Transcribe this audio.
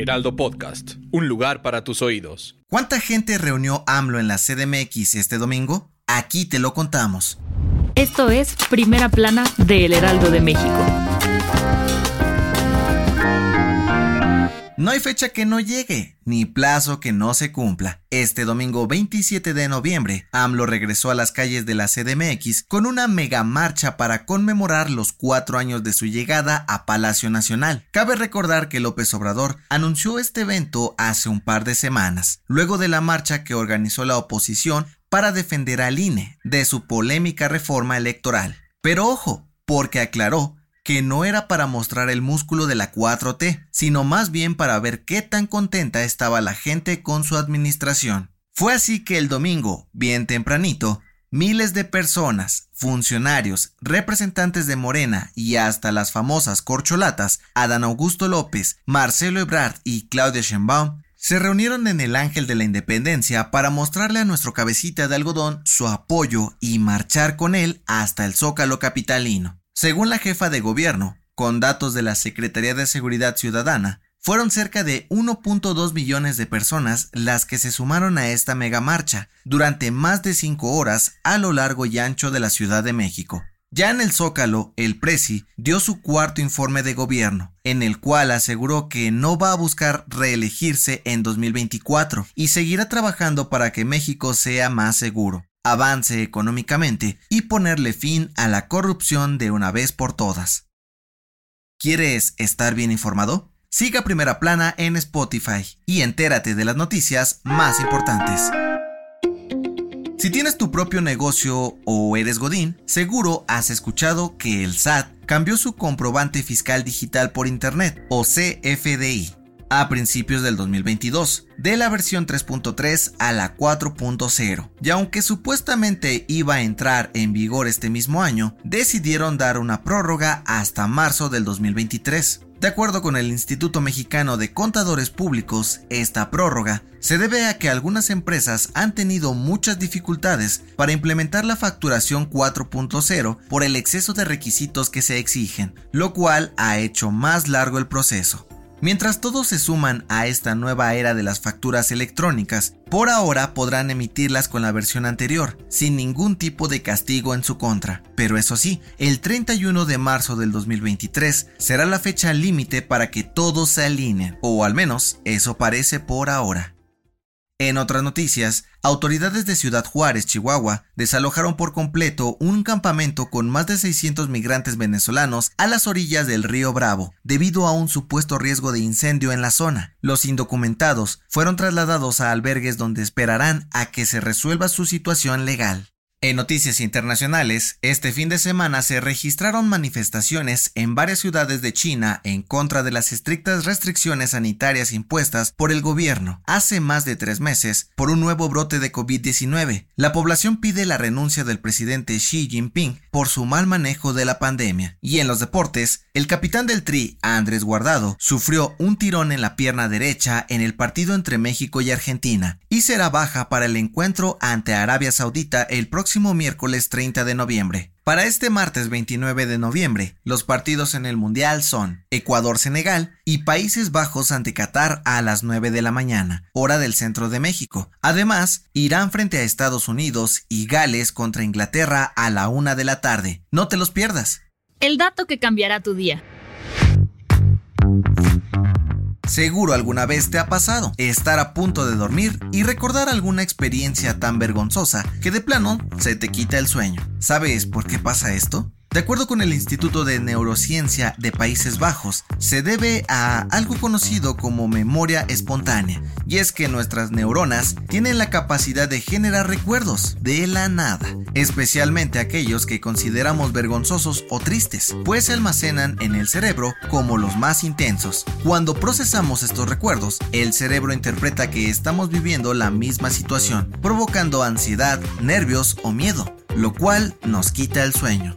Heraldo Podcast, un lugar para tus oídos. ¿Cuánta gente reunió AMLO en la CDMX este domingo? Aquí te lo contamos. Esto es Primera Plana de El Heraldo de México. No hay fecha que no llegue, ni plazo que no se cumpla. Este domingo 27 de noviembre, AMLO regresó a las calles de la CDMX con una mega marcha para conmemorar los cuatro años de su llegada a Palacio Nacional. Cabe recordar que López Obrador anunció este evento hace un par de semanas, luego de la marcha que organizó la oposición para defender al INE de su polémica reforma electoral. Pero ojo, porque aclaró que no era para mostrar el músculo de la 4T, sino más bien para ver qué tan contenta estaba la gente con su administración. Fue así que el domingo, bien tempranito, miles de personas, funcionarios, representantes de Morena y hasta las famosas corcholatas, Adán Augusto López, Marcelo Ebrard y Claudia Sheinbaum, se reunieron en el Ángel de la Independencia para mostrarle a nuestro cabecita de algodón su apoyo y marchar con él hasta el Zócalo capitalino. Según la jefa de gobierno, con datos de la Secretaría de Seguridad Ciudadana, fueron cerca de 1.2 millones de personas las que se sumaron a esta mega marcha durante más de cinco horas a lo largo y ancho de la Ciudad de México. Ya en el Zócalo, el Presi dio su cuarto informe de gobierno, en el cual aseguró que no va a buscar reelegirse en 2024 y seguirá trabajando para que México sea más seguro avance económicamente y ponerle fin a la corrupción de una vez por todas. ¿Quieres estar bien informado? Siga Primera Plana en Spotify y entérate de las noticias más importantes. Si tienes tu propio negocio o eres Godín, seguro has escuchado que el SAT cambió su comprobante fiscal digital por Internet o CFDI a principios del 2022, de la versión 3.3 a la 4.0. Y aunque supuestamente iba a entrar en vigor este mismo año, decidieron dar una prórroga hasta marzo del 2023. De acuerdo con el Instituto Mexicano de Contadores Públicos, esta prórroga se debe a que algunas empresas han tenido muchas dificultades para implementar la facturación 4.0 por el exceso de requisitos que se exigen, lo cual ha hecho más largo el proceso. Mientras todos se suman a esta nueva era de las facturas electrónicas, por ahora podrán emitirlas con la versión anterior, sin ningún tipo de castigo en su contra. Pero eso sí, el 31 de marzo del 2023 será la fecha límite para que todos se alineen, o al menos eso parece por ahora. En otras noticias, autoridades de Ciudad Juárez, Chihuahua, desalojaron por completo un campamento con más de 600 migrantes venezolanos a las orillas del río Bravo, debido a un supuesto riesgo de incendio en la zona. Los indocumentados fueron trasladados a albergues donde esperarán a que se resuelva su situación legal. En noticias internacionales, este fin de semana se registraron manifestaciones en varias ciudades de China en contra de las estrictas restricciones sanitarias impuestas por el gobierno hace más de tres meses por un nuevo brote de COVID-19. La población pide la renuncia del presidente Xi Jinping por su mal manejo de la pandemia. Y en los deportes, el capitán del Tri, Andrés Guardado, sufrió un tirón en la pierna derecha en el partido entre México y Argentina y será baja para el encuentro ante Arabia Saudita el próximo miércoles 30 de noviembre. Para este martes 29 de noviembre, los partidos en el Mundial son Ecuador-Senegal y Países Bajos ante Qatar a las 9 de la mañana, hora del centro de México. Además, Irán frente a Estados Unidos y Gales contra Inglaterra a la 1 de la tarde. No te los pierdas. El dato que cambiará tu día. Seguro alguna vez te ha pasado estar a punto de dormir y recordar alguna experiencia tan vergonzosa que de plano se te quita el sueño. ¿Sabes por qué pasa esto? De acuerdo con el Instituto de Neurociencia de Países Bajos, se debe a algo conocido como memoria espontánea, y es que nuestras neuronas tienen la capacidad de generar recuerdos de la nada, especialmente aquellos que consideramos vergonzosos o tristes, pues se almacenan en el cerebro como los más intensos. Cuando procesamos estos recuerdos, el cerebro interpreta que estamos viviendo la misma situación, provocando ansiedad, nervios o miedo, lo cual nos quita el sueño.